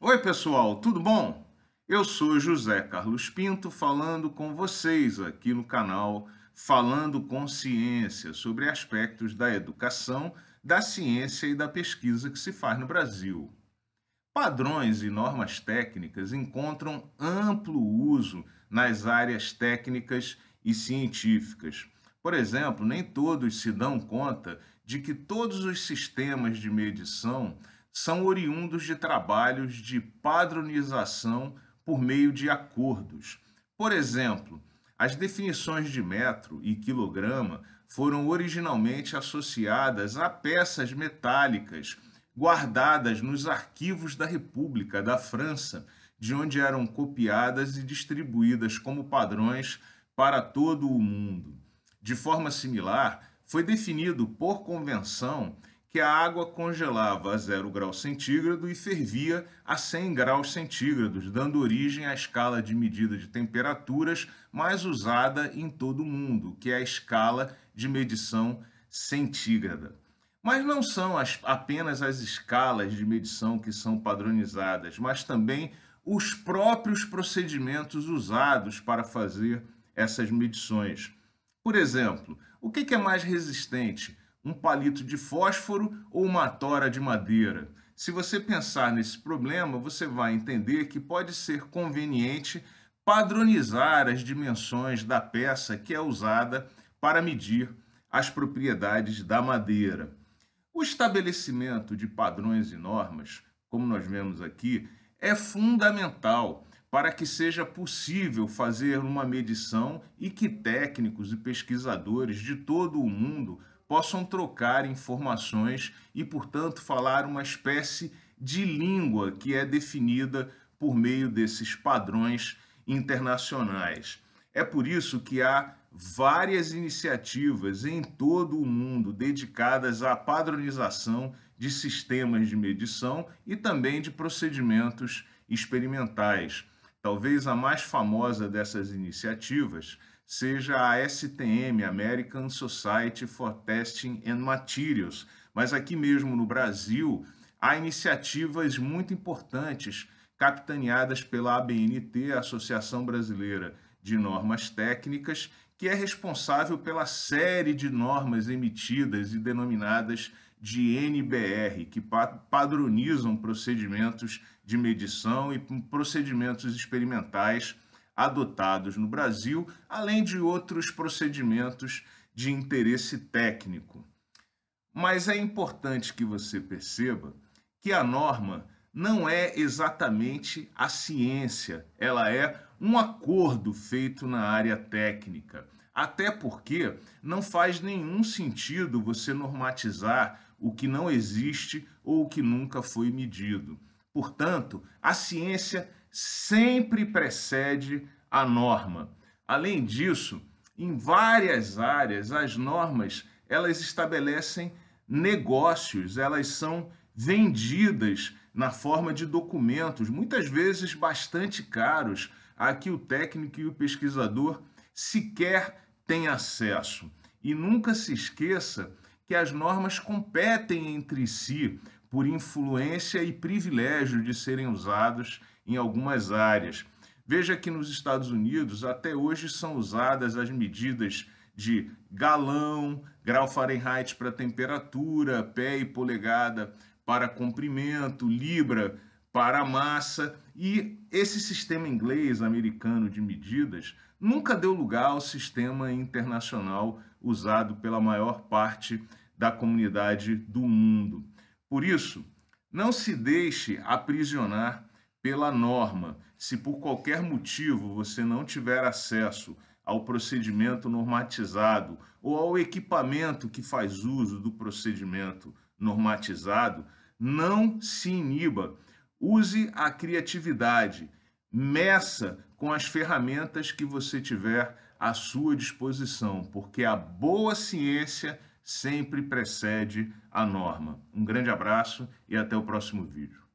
Oi, pessoal, tudo bom? Eu sou José Carlos Pinto falando com vocês aqui no canal Falando com Ciência sobre aspectos da educação, da ciência e da pesquisa que se faz no Brasil. Padrões e normas técnicas encontram amplo uso nas áreas técnicas e científicas. Por exemplo, nem todos se dão conta de que todos os sistemas de medição são oriundos de trabalhos de padronização por meio de acordos. Por exemplo, as definições de metro e quilograma foram originalmente associadas a peças metálicas guardadas nos arquivos da República da França, de onde eram copiadas e distribuídas como padrões para todo o mundo. De forma similar, foi definido por convenção que a água congelava a 0 graus centígrado e fervia a 100 graus centígrados, dando origem à escala de medida de temperaturas mais usada em todo o mundo, que é a escala de medição centígrada. Mas não são as, apenas as escalas de medição que são padronizadas, mas também os próprios procedimentos usados para fazer essas medições. Por exemplo, o que é mais resistente? Um palito de fósforo ou uma tora de madeira. Se você pensar nesse problema, você vai entender que pode ser conveniente padronizar as dimensões da peça que é usada para medir as propriedades da madeira. O estabelecimento de padrões e normas, como nós vemos aqui, é fundamental para que seja possível fazer uma medição e que técnicos e pesquisadores de todo o mundo possam trocar informações e, portanto, falar uma espécie de língua que é definida por meio desses padrões internacionais. É por isso que há várias iniciativas em todo o mundo dedicadas à padronização de sistemas de medição e também de procedimentos experimentais. Talvez a mais famosa dessas iniciativas seja a STM, American Society for Testing and Materials, mas aqui mesmo no Brasil há iniciativas muito importantes capitaneadas pela ABNT, Associação Brasileira de Normas Técnicas, que é responsável pela série de normas emitidas e denominadas de NBR, que padronizam procedimentos de medição e procedimentos experimentais adotados no Brasil, além de outros procedimentos de interesse técnico. Mas é importante que você perceba que a norma não é exatamente a ciência, ela é um acordo feito na área técnica. Até porque não faz nenhum sentido você normatizar o que não existe ou o que nunca foi medido. Portanto, a ciência sempre precede a norma. Além disso, em várias áreas, as normas elas estabelecem negócios, elas são vendidas na forma de documentos, muitas vezes bastante caros, a que o técnico e o pesquisador sequer têm acesso. E nunca se esqueça que as normas competem entre si por influência e privilégio de serem usados em algumas áreas. Veja que nos Estados Unidos até hoje são usadas as medidas de galão, grau Fahrenheit para temperatura, pé e polegada para comprimento, libra para massa e esse sistema inglês americano de medidas nunca deu lugar ao sistema internacional usado pela maior parte da comunidade do mundo. Por isso, não se deixe aprisionar pela norma. Se por qualquer motivo você não tiver acesso ao procedimento normatizado ou ao equipamento que faz uso do procedimento normatizado, não se iniba. Use a criatividade, meça com as ferramentas que você tiver à sua disposição, porque a boa ciência sempre precede a norma. Um grande abraço e até o próximo vídeo.